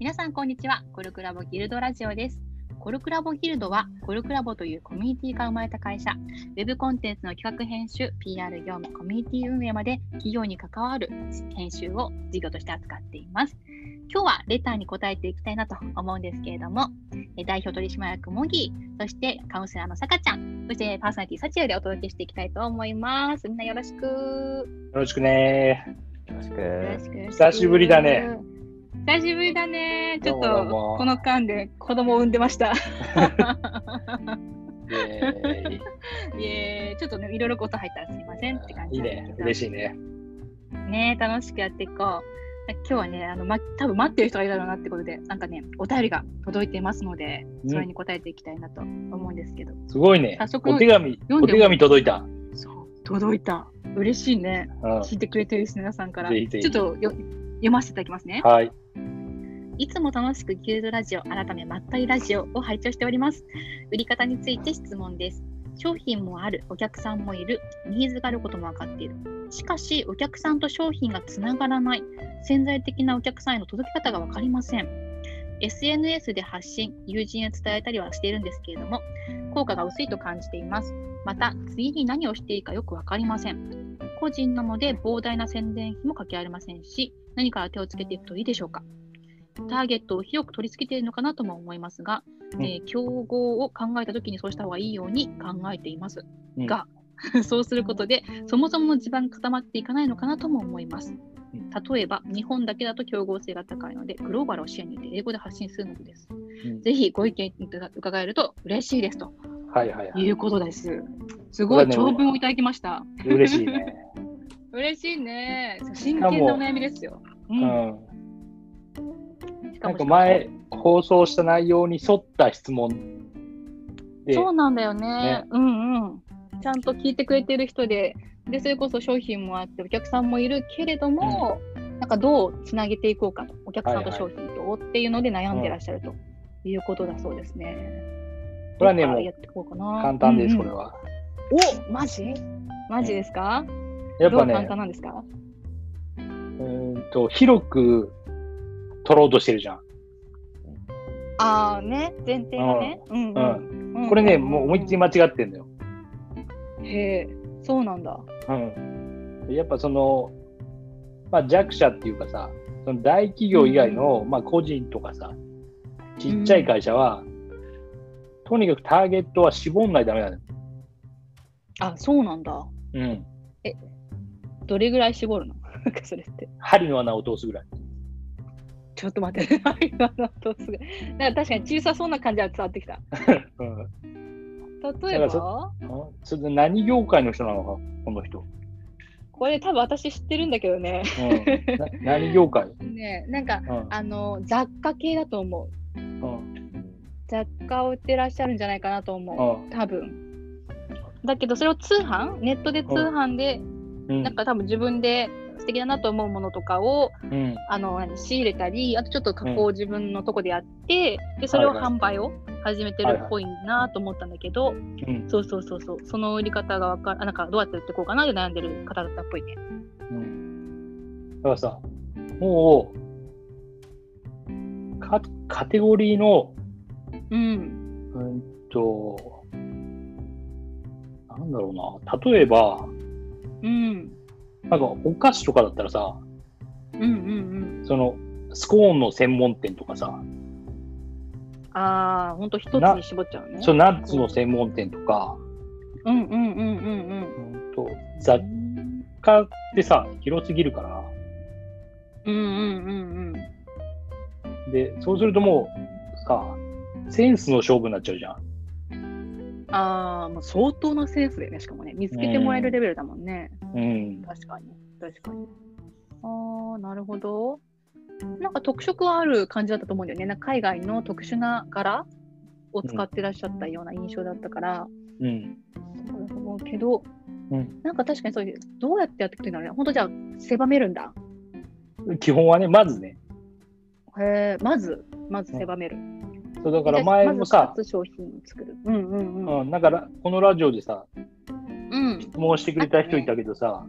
皆さん、こんにちは。コルクラボギルドラジオです。コルクラボギルドは、コルクラボというコミュニティが生まれた会社、ウェブコンテンツの企画編集、PR 業務、コミュニティ運営まで企業に関わる編集を事業として扱っています。今日はレターに答えていきたいなと思うんですけれども、え代表取締役モギー、そしてカウンセラーのさかちゃん、そしてパーソナリティサチエでお届けしていきたいと思います。みんなよろしく。よよろしくねよろしく。ろしく。久しぶりだね。久しぶりだね。ちょっとこの間で子供を産んでました。イエーイちょっとね、いろいろこと入ったらすいませんって感いいね。嬉しいね。ね楽しくやっていこう。今日はね、あの、ま、多分待ってる人がいるだろうなってことで、なんかね、お便りが届いてますので、うんそれに答えていきたいなと思うんですけど。すごいね早。速お手紙、読んでもお手紙届いた。そう、届いた。嬉しいね。うん聞いてくれてる皆さんから。ぜひぜひちょっとよ読ませていただきますね。はい。いつも楽しくギルドラジオ、改めまったりラジオを拝聴しております。売り方について質問です。商品もある、お客さんもいる、ニーズがあることも分かっている。しかし、お客さんと商品がつながらない、潜在的なお客さんへの届き方が分かりません。SNS で発信、友人へ伝えたりはしているんですけれども、効果が薄いと感じています。また、次に何をしていいかよく分かりません。個人なので膨大な宣伝費もかけられませんし、何から手をつけていくといいでしょうか。ターゲットを広く取り付けているのかなとも思いますが、うんえー競合を考えたときにそうした方がいいように考えていますうんが、そうすることでそもそもの地盤が固まっていかないのかなとも思います。うん例えば、日本だけだと競合性が高いので、グローバルを視野に入れて英語で発信するのです。うんぜひご意見伺えると嬉しいですとはいはいはい。いうことです。すごい長文をいただきました。嬉しいね。嬉しいね。真剣なお悩みですよ。う。うんん。なんしか前、放送した内容に沿った質問。で、そうなんだよね。ね。うんうん。ちゃんと聞いてくれてる人で、で、それこそ商品もあって、お客さんもいるけれども、なんかどうつなげていこうかと、お客さんと商品とっていうので悩んでらっしゃると。いうことだそうですね。これはねもうやっていこうかな。簡単です、うんうん。これは。おマジ？マジですか、やっぱねどう簡単、なんですか？うーんと、広く取ろうとしてるじゃん。ああね、前提がね。うんこれね、もう思いっきり間違ってんだよ。へえ、そうなんだ。うん。やっぱその、まあ、弱者っていうかさ、その大企業以外の、まあ、個人とかさ、ちっちゃい会社は、とにかくターゲットは絞んないとダメなのよ。あ、そうなんだ。うん。どれぐらい絞るの？それって。針の穴を通すぐらい。ちょっと待って、今のとすぐ。なんか確かに小さそうな感じは伝わってきた。うん。例えば、それで何業界の人なのか、この人。これ多分私知ってるんだけどね。うん。な何業界？ねなんか、うん。あの、雑貨系だと思う。うん。雑貨を売ってらっしゃるんじゃないかなと思う。うん多分。だけど、それを通販？ネットで通販で、うん。なんか多分自分で素敵だなと思うものとかをうん。あの何仕入れたり、あとちょっと加工を自分のとこでやって、でそれをはいはい販売を始めてるっぽいなと思ったんだけど、うん。そうそうそうそう、その売り方がわかなんかどうやって売っていこうかなで悩んでる方だったっぽいね。うん。だからさ、もう、かカテゴリーの、うん。うんと、なんだろうな、例えば、うん。なんかお菓子とかだったらさ、うんうんうん。その、スコーンの専門店とかさ、ああ、ほんと一つに絞っちゃうね。そのナッツの専門店とか、うんうんうんうんうんとう雑ん。貨ってさ、広すぎるから、うんうんうんうん。で、そうするともう、さ、センスの勝負になっちゃうじゃん。ああ、もう相当なセンスだよね、しかもね。見つけてもらえるレベルだもんね。うん。確かに。確かに。ああ、なるほど。なんか特色はある感じだったと思うんだよね。なんか海外の特殊な柄を使ってらっしゃったような印象だったから、うん。そうだと思うけど、うんなんか確かにそういう、どうやってやっていくといいんだろうね。本当じゃあ、狭めるんだ。基本はね、まずね、へえ、まず、まず狭める。そうだから前もさ商品を作る。うんうんうん。うん、だからこのラジオでさ、うん質問してくれた人いたけどさ、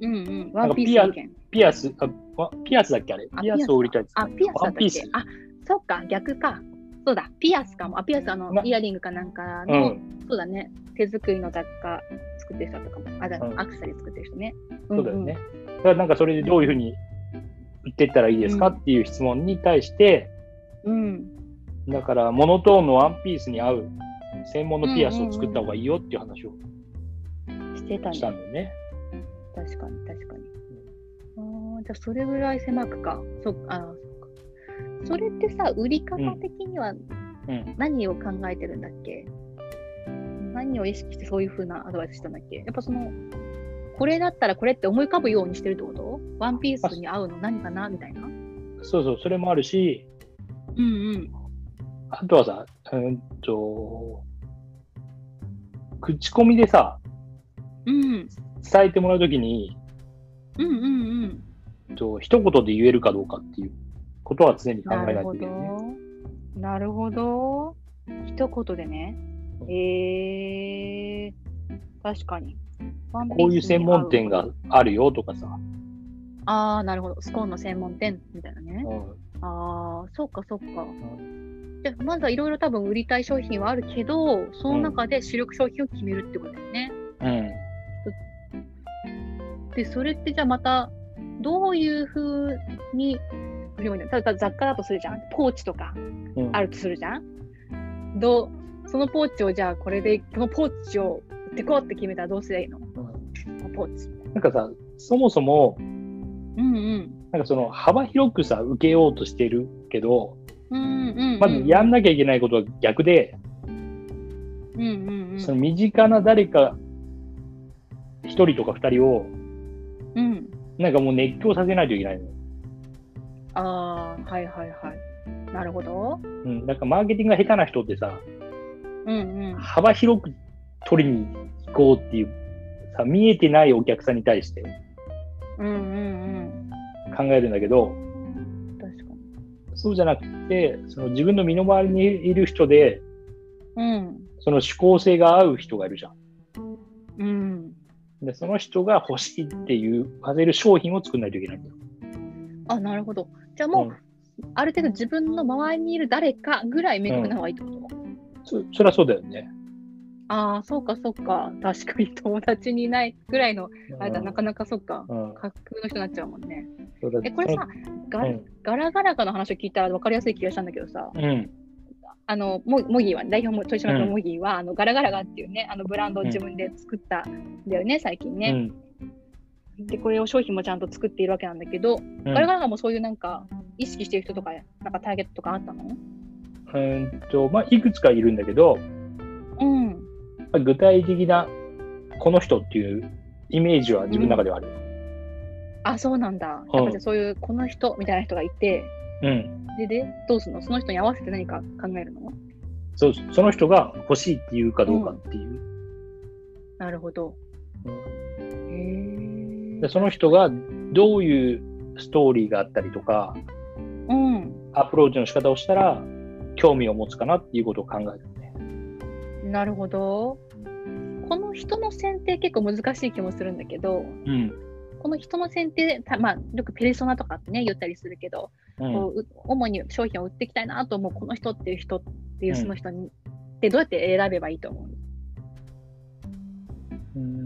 うんうん。なワンピースピアス、あわピアスだっけあれ？あピアスを売りたい。あ、ピアスだっけ？あ、そっか、逆か。そうだ、ピアスかも。あ、ピアス、あのな、イヤリングかなんかうの、ん。そうだね、手作りの雑貨作ってる人とかも、あ、だうんアクセサリー作ってる人ね。そうだよね。だからなんかそれでどういうふうに売っていったらいいですかうんっていう質問に対して、うん。うん。だからモノトーンのワンピースに合う専門のピアスを作った方がいいよっていう話をしてたしたね。んだよね。確かに、確かに。あーじゃあ、それぐらい狭くか。そあーそ。それってさ、売り方的にはうん。何を考えてるんだっけ、何を意識してそういうふうなアドバイスしたんだっけ？やっぱその、これだったらこれって思い浮かぶようにしてるってこと？ワンピースに合うの？何かな？みたいな？そうそう、それもあるし、うんうん。あとはさ、うんと、口コミでさ、うん。伝えてもらうときに、うんうんうん。うんと一言で言えるかどうかっていうことは常に考なるほえないといけない、ね。ど。なるほど。一言でね。えー、確かに。こういう専門店があるよとかさ。ああ、なるほど。スコーンの専門店みたいなね。うんああ、そうかそうか。じゃあまずはいろいろ多分売りたい商品はあるけど、その中で主力商品を決めるってことだよね。うん。で、それってじゃあまた、どういうふうに例えば雑貨だとするじゃん。ポーチとかうんあるとするじゃん。どう、そのポーチをじゃあこれで、このポーチを売ってこうって決めたらどうすればいいの？ポーチ。なんかさ、そもそも、うんうん。なんかその幅広くさ、受けようとしてるけど、うんうん、うん。まずやんなきゃいけないことは逆で、うんうんうん。その身近な誰か一人とか二人を、うん。なんかもう熱狂させないといけないのよ。ああ、はいはいはい。なるほど。うん。なんかマーケティングが下手な人ってさ、うんうん。幅広く取りに行こうっていう、さ、見えてないお客さんに対してうんうんうん。考えるんだけど、確かに。そうじゃなくて、その自分の身の回りにいる人で、うん。その指向性が合う人がいるじゃん。うん。で、その人が欲しいっていう、混ぜる商品を作らないといけないんだよ。あ、なるほど。じゃあもう、うんある程度自分の周りにいる誰かぐらい明確な方がいいってこと、そそりゃそうだよね。ああ、そうかそうか。確かに友達にいないぐらいの、あれだ、うんなかなかそうか。うん架空の人になっちゃうもんね。え、これさ、ガ,、うんガラガラガの話を聞いたら分かりやすい気がしたんだけどさ、うん。あの、モモギーは、代表も豊島区のモギーは、あのガラガラガっていうね、あのブランドを自分で作ったんだよね、最近うね。ん。で、これを商品もちゃんと作っているわけなんだけど、うんガラガラガもそういうなんか、意識してる人とか、なんかターゲットとかあったの？うんと、まあ、いくつかいるんだけど、うん。まあ具体的なこの人っていうイメージは自分の中ではある。あ、そうなんだ。うんやっぱじゃあそういう、この人みたいな人がいて、うん。で、で、どうするの？その人に合わせて何か考えるの？そうその人が欲しいっていうかどうかっていう。なるほど。へえで。その人がどういうストーリーがあったりとか、うん。アプローチの仕方をしたら、興味を持つかなっていうことを考えるね。なるほど。この人の選定結構難しい気もするんだけど、うん。この人の選定、たまあ、よくペルソナとかってね、言ったりするけど、うん。こうう主に商品を売っていきたいなと思うこの人っていう人っていううんその人に、でどうやって選べばいいと思ううん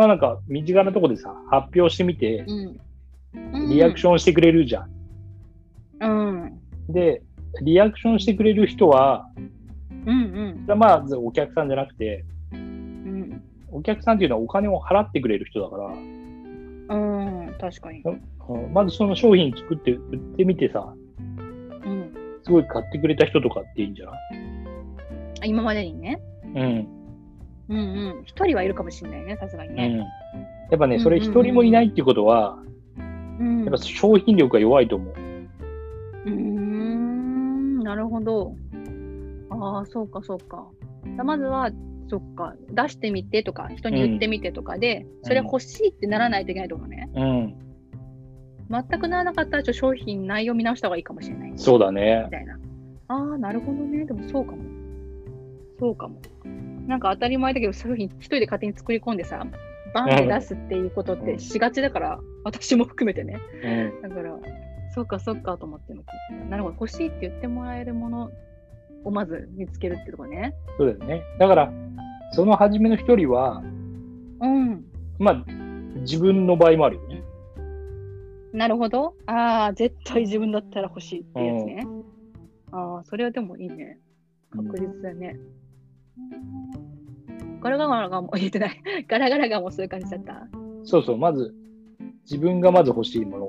まあなんか、身近なところでさ、発表してみて、うん。リアクショョンしてくれるじゃん。ン。うん。で、リアクションしてくれる人は、うんそれはまずお客さんじゃなくて、うん。お客さんっていうのはお金を払ってくれる人だから、うん。うん。確かに。うんまずその商品作って売ってみてさ、うん。すごい買ってくれた人とかっていいんじゃない？あ今までにね。うん。うんうん。一人はいるかもしれないね、さすがにね。うん。やっぱね、それ一人もいないっていうことは、うん。やっぱ商品力が弱いと思う。うーん、なるほど。ああ、そうか、そうか。じゃあまずは、そっか、出してみてとか、人に言ってみてとかで、それ欲しいってならないといけないとかね。うん。全くならなかったら、ちょっと商品内容見直した方がいいかもしれない。みそうだね。たいな。ああ、なるほどね。でもそうかも。そうかも。なんか当たり前だけど、商品一人で勝手に作り込んでさ、バンって出すっていうことってしがちだから、私も含めてね。うん。だから、そうかそうかと思ってのなるほど欲しいって言ってもらえるものをまず見つけるってとこねそうだよね。だから、その初めの一人は、うん。まあ、自分の場合もあるよね。なるほど。ああ絶対自分だったら欲しいってやつね、ああそれはでもいいね。確実だね、ガラガラがも言えてないガラガラがもそういう感じだったそうそう、まず、自分がまず欲しいもの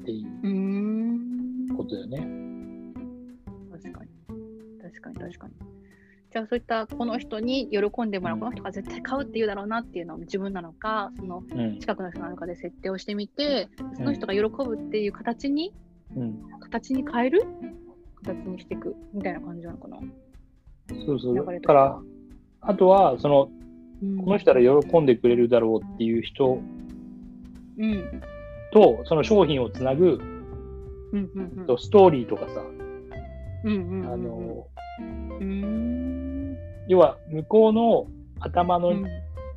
っていうことだよね。確かに確かに確かにじゃあそういったこの人に喜んでもらう、この人が絶対買うって言うだろうなっていうのは自分なのかそのうん。近くの人なのかで設定をしてみてその人が喜ぶっていう形に、うん。形に変える？形にしていくみたいな感じなのかな、そうそう。だから、あとは、その、うん、この人なら喜んでくれるだろうっていう人うん。と、その商品をつなぐうんうんうん。とストーリーとかさ、あの、要は向こうの頭の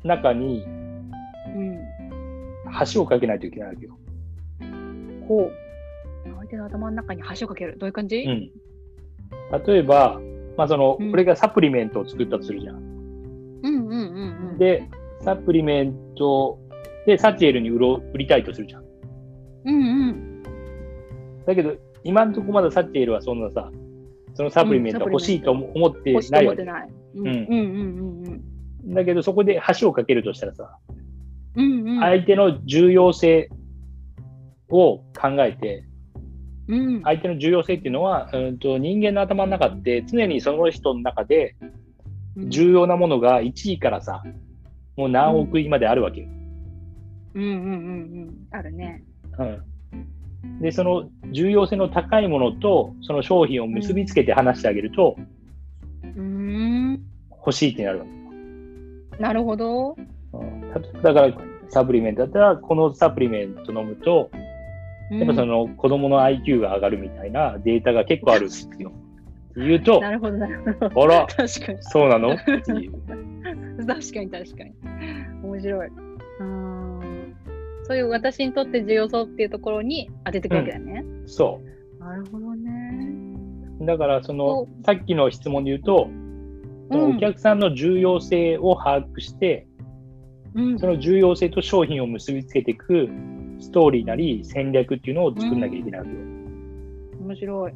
中に橋をかけないといけないわけよ。ほう相手の頭の中に橋をかけるどういう感じ、うん。例えば、まあその、うん。俺がサプリメントを作ったとするじゃん。うん。うん。うん。うん。で、サプリメントでサチエルに売ろ売りたいとするじゃん。うん。うん。だけど、今のところまだサチエルはそん。なさ、そのサプリメントは欲しいと思思ってないわけ。思ってない。うんうんうんうんだけど、そこで橋をかけるとしたらさ、うん。うんうん。相手の重要性を考えて、うん。相手の重要性っていうのは、うんと人間の頭の中って常にその人の中で重要なものが1位からさ、もう何億位まであるわけよ。うんうんうんうん。あるね。うん、で、その重要性の高いものとその商品を結びつけて話してあげると、うーん。欲しいってなるわけ。なるほど。うん、ただから、サプリメントだったら、このサプリメント飲むと、やっぱその子供の IQ が上がるみたいなデータが結構あるんですよ。言うと、なるほど、なるほど。あら、確かに。そうなの？っていう。確かに確かに。面白い。うーん。そういう私にとって重要そうっていうところに当てていくわけだね。そなるほどね。う。だから、そのそ、さっきの質問で言うと、そのうんお客さんの重要性を把握して、うんその重要性と商品を結びつけていくストーリーなり戦略っていうのを作んなきゃいけないわけよ。面白い。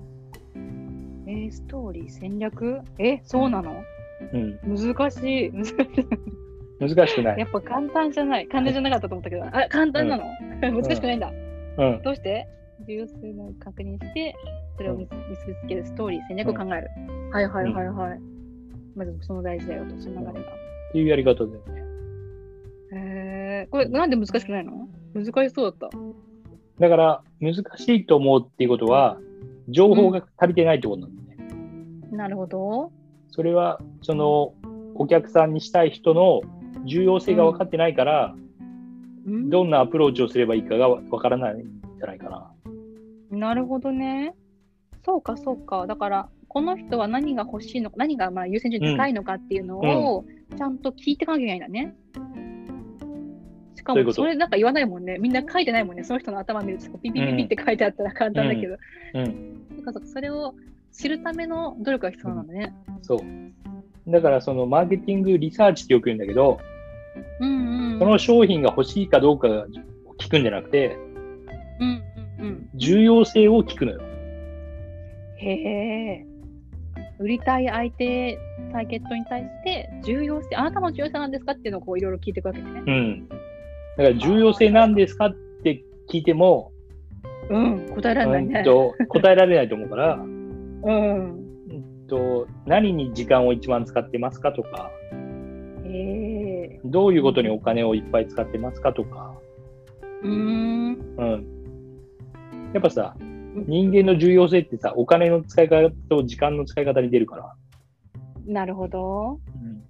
えー、ストーリー、戦略？え、そうなの？うん。難しい。難しい難しくない。やっぱ簡単じゃない。簡単じゃなかったと思ったけど、あ、簡単なの、難しくないんだ。うん。どうして？重要性を確認して、それを結結びつけるストーリー、戦略を考える。はいはいはいはい。まずその大事だよと、その流れが。っていうやり方だよね。へえー、これなんで難しくないの？難しそうだった。だから、難しいと思うっていうことは、情報が足りてないってことなんだよね。なるほど。それは、その、お客さんにしたい人の重要性が分かってないから、うんどんなアプローチをすればいいかが分からないんじゃないかな。なるほどね。そうか、そうか。だから、この人は何が欲しいのか、何がまあ優先順位高いのかっていうのを、ちゃんと聞いていかなきゃいけないんだね。しかも、それなんか言わないもんね。みんな書いてないもんね。その人の頭見ると、ピピピピって書いてあったら簡単だけど。うん。そうかそうかそれを知るための努力が必要なんだね。そう。だから、その、マーケティングリサーチってよく言うんだけど、うんうん。その商品が欲しいかどうかを聞くんじゃなくて、うんうんうん。重要性を聞くのよ。へえ。売りたい相手、ターゲットに対して、重要性、あなたの重要性なんですかっていうのをこういろいろ聞いていくわけですね。うん。だから、重要性なんですかって聞いても、うん、答えられないねうん。と答えられないと思うから、うん。うんと何に時間を一番使ってますかとか、へえ。どういうことにお金をいっぱい使ってますかとか、うーん。うん。やっぱさ、人間の重要性ってさ、お金の使い方と時間の使い方に出るから。なるほど。うん。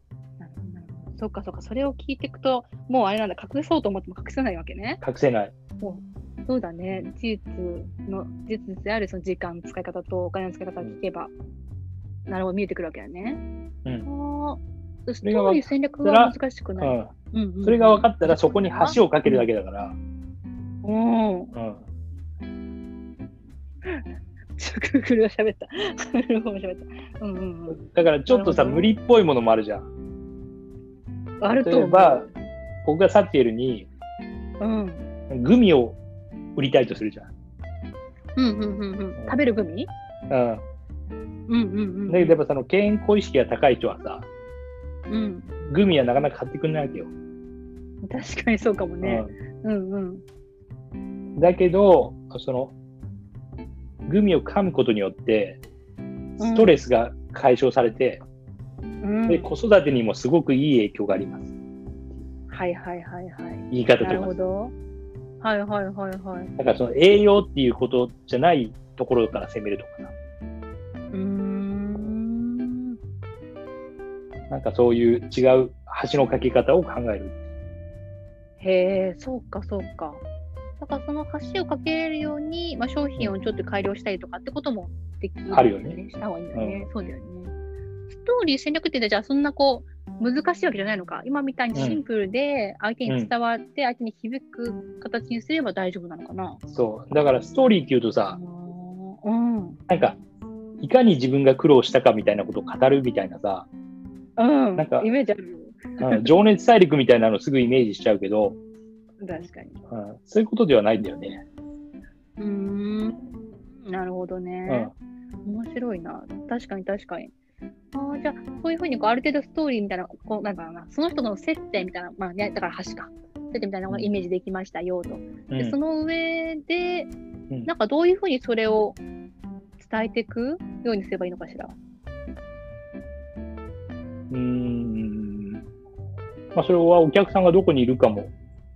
そっかそっか、それを聞いていくと、もうあれなんだ、隠そうと思っても隠せないわけね。隠せない。そうだね。事実の、事実であるその時間の使い方とお金の使い方を聞けば、なるほど、見えてくるわけだね。うん。ああ、ストれがーリー戦略は難しくない。うん。うんうんそれが分かったらそこに橋をかけるだけだから。うん。うん。ちょっと Google が喋った。Google も喋った。うんうんうん。だからちょっとさ、無理っぽいものもあるじゃん。あると。例えば、僕がサティエルにうん。グミを売りたいとするじゃん。うんうんうんうん。食べるグミ？うん。うんうんうん。だけどやっぱその健康意識が高い人はさ、うん。グミはなかなか買ってくれないわけよ。確かにそうかもね。うんうん。うん、だけど、その、グミを噛むことによって、ストレスが解消されて、うん。で子育てにもすごくいい影響があります。はいはいはいはい。言い方なとか。るほど。はいはいはいはい。だからその栄養っていうことじゃないところから攻めるとかさ。うーん。なんかそういう違う橋の架け方を考える。へえ、そうかそうか。だからその橋を架けるように、まあ、商品をちょっと改良したりとかってこともできる、あるよね。した方がいいんだよね。そうだよね。ストーリー戦略ってじゃあそんなこう難しいわけじゃないのか。今みたいにシンプルで相手に伝わって相手に響く形にすれば大丈夫なのかな。そう。だからストーリーっていうとさ、うん。なんか、いかに自分が苦労したかみたいなことを語るみたいなさ、うん。なんかイメージあるよ。うん情熱大陸みたいなのすぐイメージしちゃうけど、確かに。うんそういうことではないんだよね。うーん。なるほどうね。ん。面白いな。確かに確かに。ああ、じゃあ、そういうふうにこうある程度ストーリーみたいな、こうなんだろうな、その人の接点みたいな、まあね、だから橋か。接点みたいなのがイメージできましたよと。で、その上で、うんなんかどういうふうにそれを伝えていくようにすればいいのかしら？うーん。まあ、それはお客さんがどこにいるかも、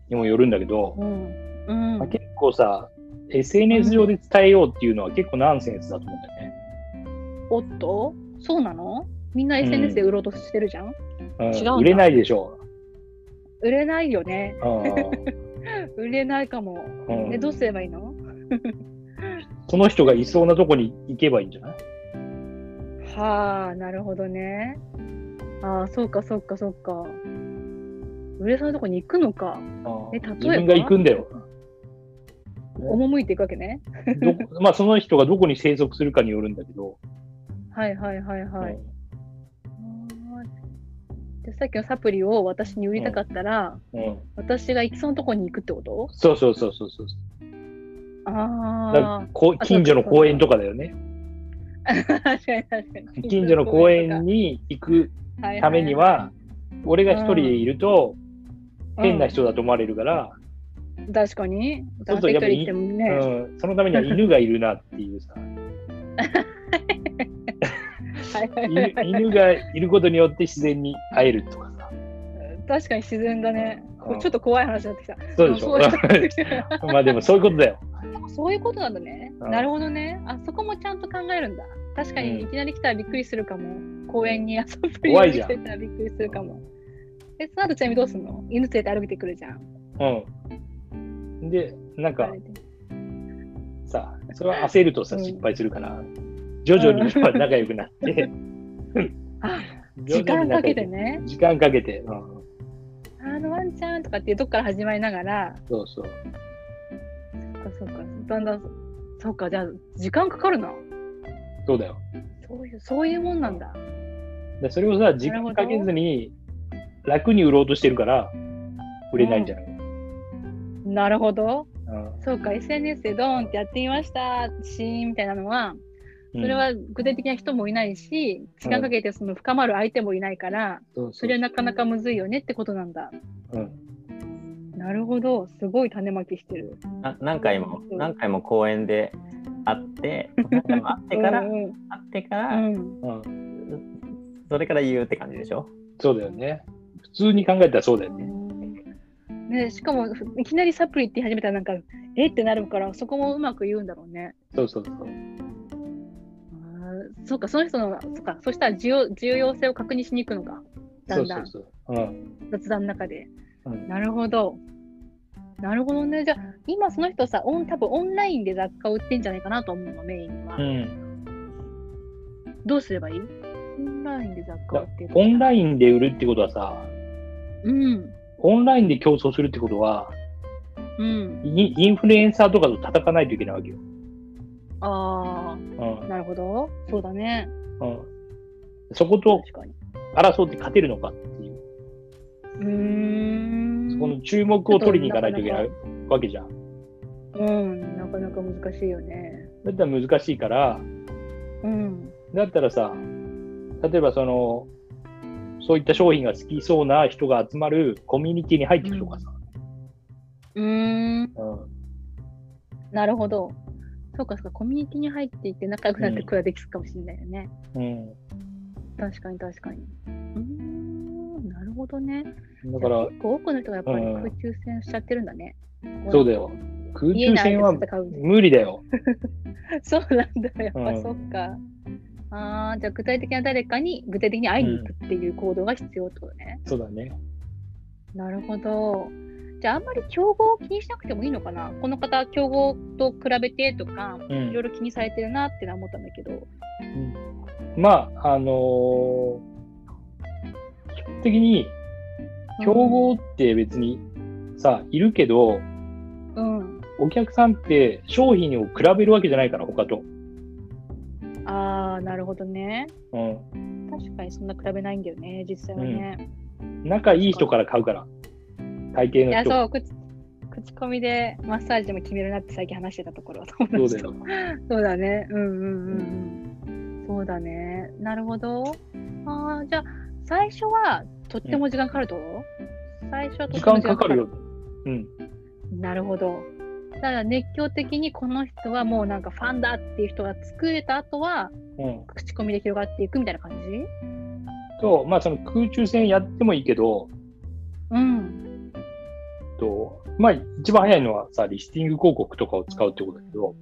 にもよるんだけど、うん。うん。まあ、結構さ、SNS 上で伝えようっていうのは結構ナンセンスだと思うんだよね。おっと？そうなの？みんな SNS で売ろうとしてるじゃん、うん違うんだ売れないでしょ売れないよね。う。売れないかも。うんえ、どうすればいいの？その人がいそうなとこに行けばいいんじゃない？はあ、なるほどね。ああ、そうか、そうか、そうか。売れそうなとこに行くのか。え例えば？自分が行くんだよ。赴いていくわけね。まあ、その人がどこに生息するかによるんだけど。はいはいはいはい。でさっきのサプリを私に売りたかったら、うん、私が行きそうなとこに行くってこと？そうそうそうそうそう。あらこう近所の公園とかだよね。あ。確かに確かに。近所の公園に行くためには、俺が一人でいると変な人だと思われるから、うん確かに。そうするとやっぱりね。うん、そのためには犬がいるなっていうさ、犬がいることによって自然に会えるとかさ。確かに自然だね。うんちょっと怖い話になってきた。そうでしょそう まあでもそういうことだよ。そういうことなんだね。うんなるほどね。あそこもちゃんと考えるんだ。確かうんにいきなり来たらびっくりするかも。公園に遊ぶ怖いじゃん来てたらびっくりするかも。え、その後ちなみにどうすんの？犬連れて歩いてくるじゃん。うん。で、なんかさ、それは焦るとさ、うん失敗するから、徐々に仲良くなって、時間かけてね。時間かけて、うん、あのワンちゃんとかっていうとこから始まりながら、そうそう。そっかそっか、だんだん、そうか、じゃあ時間かかるな。そうだよ。そういう、そういうもんなんだ。でそれをさ、時間かけずに楽に売ろうとしてるから、売れないんじゃない、なるほど。うん。そうか、SNS でドーンってやってみました、シーンみたいなのは、それ、は具体的な人もいないし、時間かけてその深まる相手もいないから、そうそう。それはなかなかむずいよねってことなんだ。うん。なるほど、すごい種まきしてる。な何回もう。ん何回も公園で会って何回も会ってから、うん会ってかうら、ん、うん、それから言うって感じでしょ？そうだよね。普通に考えたらそうだよね。ね、しかもいきなりサプリって言い始めたらなんかえってなるからそこもうまく言うんだろうね。そうそうそう。あーそうかその人のそうかそしたら重要重要性を確認しに行くのかだんだんそうそうそう。うん。雑談の中で。うんなるほど。なるほどね。じゃあ今その人さオン多分オンラインで雑貨を売ってんじゃないかなと思うのメインは。うん、どうすればいい？オンラインで雑貨を売ってるオンラインで売るってことはさ、うん。オンラインで競争するってことは、うん。インフルエンサーとかと叩かないといけないわけよ。あうんあ、なるほど。そうだね。うん、そこと。争って勝てるのかっていう、うーん。そこの注目を取りに行かないといけないわけじゃん。うん、なかなか難しいよね。だったら難しいから、うん。だったらさ、例えばその、そういった商品が好きそうな人が集まるコミュニティに入っていくとかさ。うーん、うんなるほど。そうか、そうか、コミュニティに入っていって仲良くなってくことができるかもしれないよね。うん確かに、確かに。うーん、なるほどね。だから、結構多くの人がやっぱりうん空中戦しちゃってるんだね。そうだよ。空中戦は無理だよ。そうなんだ、やっぱ、うんそっか。ああ、じゃあ具体的な誰かに具体的に会いに行くっていう行動が必要ってことね。そうだね。なるほど。じゃああんまり競合を気にしなくてもいいのかな？この方、競合と比べてとか、うんいろいろ気にされてるなってのは思ったんだけど。まあ、あのー基本的に、競合って別にさ、いるけど、うん。お客さんって商品を比べるわけじゃないから、他と。ああ、なるほどね。うん。確かにそんな比べないんだよね、実際はね。仲いい人から買うから。大抵いや、の人。そう、口口コミでマッサージでも決めるなって最近話してたところそうだよ。そうだね。うんうんうんうん。そうだね。なるほど。ああ、じゃあ、最初はとっても時間かかると、最初はとっ時ても間かかるよ。うん。なるほど。だから熱狂的にこの人はもうなんかファンだっていう人が作れた後は、うん。口コミで広がっていくみたいな感じ？と、まあ、その空中戦やってもいいけど、うん。と、まあ、一番早いのはさ、リスティング広告とかを使うってことだけど、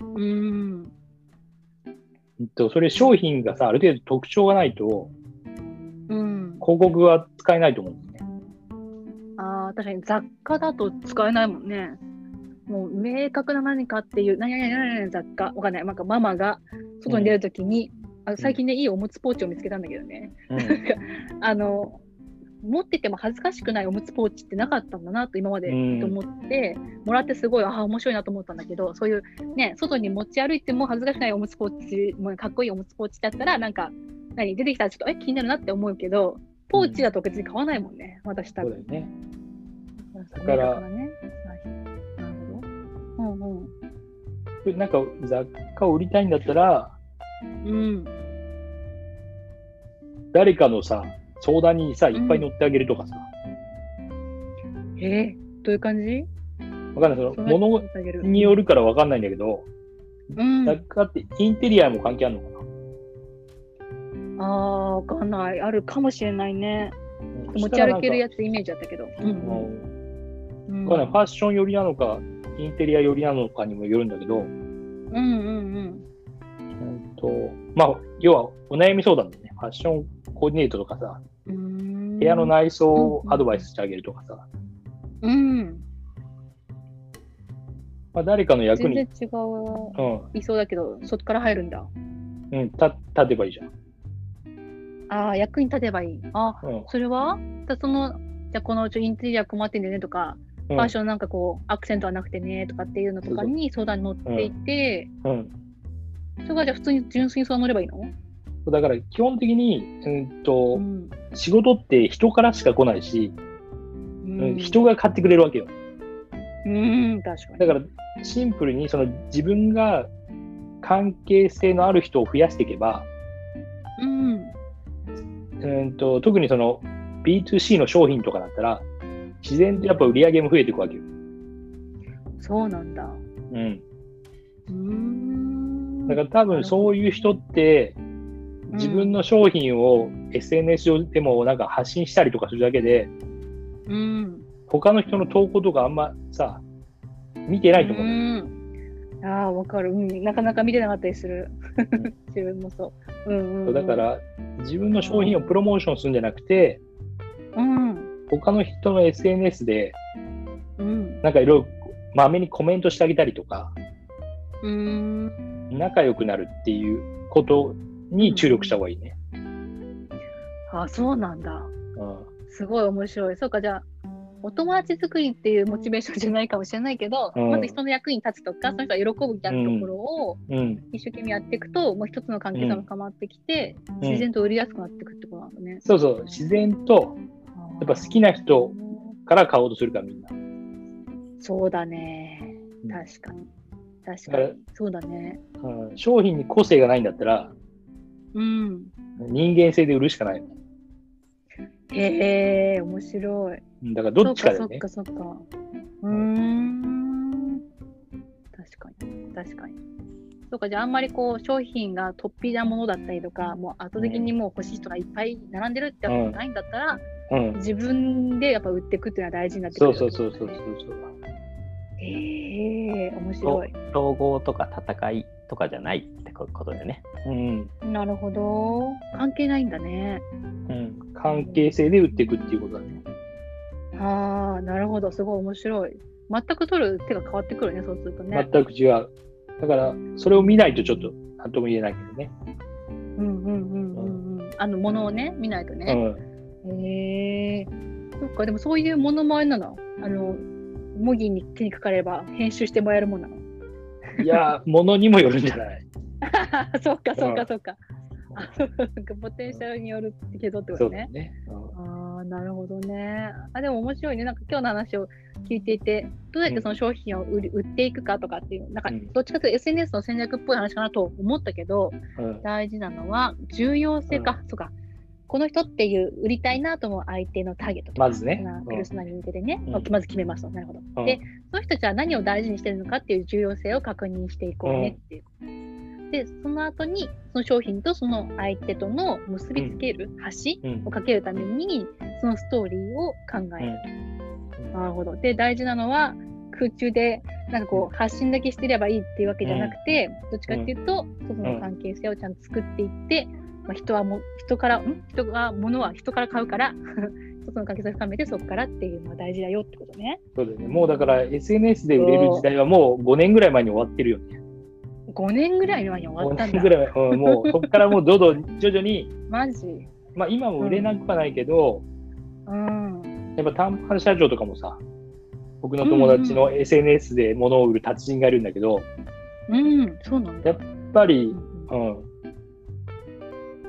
うん。うんとそれ商品がさ、ある程度特徴がないと、うん。広告は使えないと思うんだよね。ああ、確かに雑貨だと使えないもんね。もう明確な何かっていう、何々何々雑貨、わかんない。なんかママが外に出るときに、あ最近ね、いいおむつポーチを見つけたんだけどね。うん。あの、持ってても恥ずかしくないおむつポーチってなかったんだなと今までうんと思って、もらってすごい、ああ、面白いなと思ったんだけど、そういうね、外に持ち歩いても恥ずかしくないおむつポーチ、もうかっこいいおむつポーチだったら、なんか、何、出てきたらちょっと、え、気になるなって思うけど、ポーチだと別に買わないもんね、私多分ね。だだからね。うんうん。なんか雑貨を売りたいんだったら、うん。誰かのさ、相談にさ、いっぱい乗ってあげるとかさ、えー、どういう感じ？わかんない、その、物によるからわかんないんだけど、うん。雑貨ってインテリアも関係あるのかな？ああ、わかんない。あるかもしれないね。うん持ち歩けるやつ。つイメージだったけど。うんううんん。わかんないファッション寄りなのか、インテリア寄りなのかにもよるんだけど、うんうんうんとまあ、要はお悩み相談だよね。ファッションコーディネートとかさ、部屋の内装をアドバイスしてあげるとかさ、うん。まあ、誰かの役に、全然違う。うん、いそうだけど、そっから入るんだ。うん、た立てばいいじゃん。ああ、役に立てばいい。あうんそれは？だその、じゃあこのちょインテリア困ってんだよねとか、うんファッションなんかこう、アクセントはなくてねとかっていうのとかに相談に乗っていて、うん、それがじゃあ普通に純粋に相談乗ればいいの？だから基本的に、うんとうん。仕事って人からしか来ないし、ううん人が買ってくれるわけよ。うん、確かに。だからシンプルにその自分が関係性のある人を増やしていけば、うん。うんと特にその B2C の商品とかだったら、自然とやっぱ売り上げも増えていくわけよ。そうなんだ。うん。うーん。だから多分そういう人って、自分の商品を SNS 上でもなんか発信したりとかするだけで、うん。他の人の投稿とかあんまさ、見てないと思う。うん。ああ、わかる、うん。なかなか見てなかったりする。自分もそう。うんうん、うん。だか、ら、自分の商品をプロモーションするんじゃなくて、うん。他の人の SNS で、うん。なんかいろいろ、まめにコメントしてあげたりとか、うーん。仲良くなるっていうことに注力した方がいいね。あそうなんだ。うん。すごい面白い。そうか、じゃあ、お友達作りっていうモチベーションじゃないかもしれないけど、うんまず人の役に立つとか、その人が喜ぶみたいなところをうん。一生懸命やっていくと、もう一つの関係性も深まってきて、うん自然と売りやすくなっていくってことなんだね。そうそう、自然とやっぱ好きな人から買おうとするからみんな。そうだね。うん確かに。確だかに。そうだね。うん、商品に個性がないんだったら、うん。人間性で売るしかない。へえ、面白い。うんだからどっちかだよね。そっかそっか。うーん。確かに。確かに。そうか、じゃああんまりこう商品が突飛なものだったりとか、もう圧倒的にもう欲しい人がいっぱい並んでるってわけじゃないんだったら、うん。自分でやっぱ売っていくっていうのは大事になってくるそうそうそうそうそうそう。へえ、面白い。統合とか戦いとかじゃないってことでね。うん。なるほど。関係ないんだね。うん。関係性で売っていくっていうことだね。ああ、なるほど。すごい面白い。全く取る手が変わってくるね、そうするとね。全く違う。だから、それを見ないとちょっと、なんとも言えないけどね。うんうんうんうんうん。あの、ものをね、見ないとうね。ん。へえ。そっか、でもそういうものもあれなの？あの、模擬に手にかかれば編集してもらえるもんなの？いやー、ものにもよるんじゃない そうか、そうか、うんそうか。あなんかポテンシャルによるけどってことね。ね。うんああ、なるほどね。あ、でも面白いね。なんか今日の話を聞いていて、どうやってその商品を売り売っていくかとかっていう、なんかうんどっちかというと SNS の戦略っぽい話かなと思ったけど、うん大事なのは重要性か、そうか。この人っていう売りたいなと思う相手のターゲットとか、まずね。まあペルソナリティでね、うん。まず決めますと。なるほど。うん。で、その人たちは何を大事にしてるのかっていう重要性を確認していこうねっていう。で、その後に、その商品とその相手との結びつける橋うん。をかけるために、そのストーリーを考える。なるほど。で、大事なのは、空中で、なんかこう、発信だけしてればいいっていうわけじゃなくて、どっちかっていうと、その関係性をちゃんと作っていって、まあ、人はも、人から、ん？人が、物は人から買うから、その関係性を深めて、そこからっていうのが大事だよってことね。そうだよね。もうだから SNS で売れる時代はもう5年ぐらい前に終わってるよね。5年ぐらい前に終わった5んだ年ぐ。らい前、うん、もう そこからもうどんどん徐々に、マジ？まあ今も売れなくはないけど、うん。やっぱ単販社長とかもさ、僕の友達の SNS で物を売る達人がいるんだけど、うん、そうなんだ。やっぱり、うん。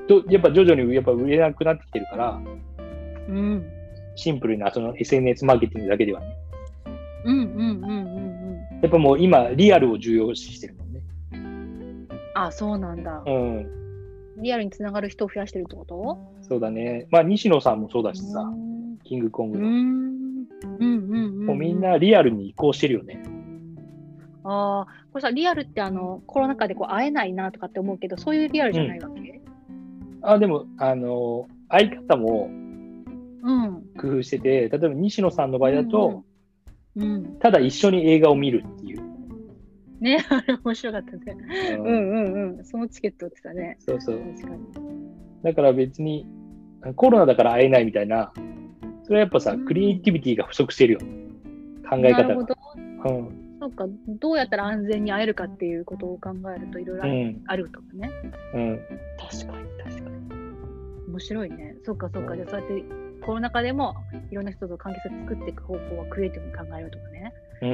とやっぱ徐々にやっぱ売れなくなってきてるから、うん。シンプルなその SNS マーケティングだけではね。うんうんうんうんうん。やっぱもう今、リアルを重要視してるもんね。あ、そうなんだ。うん。リアルにつながる人を増やしてるってこと？そうだね。まあ西野さんもそうだしさ、うんキングコングの。うんうんうんうん。もうみん。なリアルに移行してるよね。ああ、これさ、リアルってあの、コロナ禍でこう会えないなとかって思うけど、そういうリアルじゃないわけ？あ、でも、あの、相方もうん。工夫してて、例えば西野さんの場合だと、うん、うん。ただ一緒に映画を見るっていう。ね、あれ面白かったね。ううんんうんうん。そのチケット売ってたね。そうそう。確かに。だから別に、コロナだから会えないみたいな、それはやっぱさう、んクリエイティビティが不足してるよ。考え方が。うん。そうか、どうやったら安全に会えるかっていうことを考えるといろいろある,、とかね。うん。確かに、確かに。面白いね。そうか、そうか。じゃあ、そうやってコロナ禍でもいろんな人と関係性を作っていく方法はクリエイティブに考えようとかね。うん。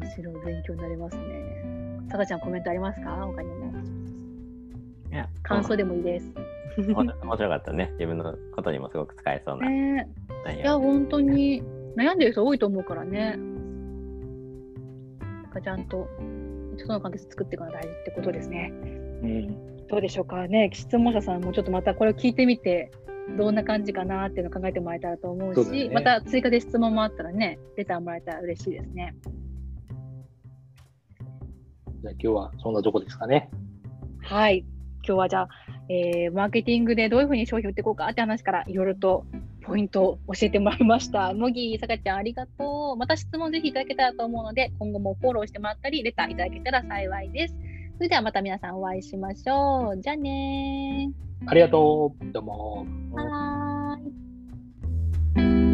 面白い勉強になりますね。さかちゃん、コメントありますか？他にも。いや、感想でもいいです。うん面白かったね。自分のことにもすごく使えそうなね内いや、容。本当に悩んでる人多いと思うからね。なんかちゃんと人との関係性作っていくのが大事ってことですね。うん。どうでしょうかね。質問者さんもちょっとまたこれを聞いてみて、どんな感じかなっていうのを考えてもらえたらと思うし、ねまた追加で質問もあったらね、レターもらえたら嬉しいですね。じゃあ今日はそんなとこですかね。はい。今日はじゃあ、えーマーケティングでどういうふうに商品を売っていこうかって話からいろいろとポイントを教えてもらいました。もぎさかちゃんありがとう。また質問ぜひいただけたらと思うので、今後もフォローしてもらったり、レターいただけたら幸いです。それではまた皆さんお会いしましょう。じゃあねありがとう。どうも。はい。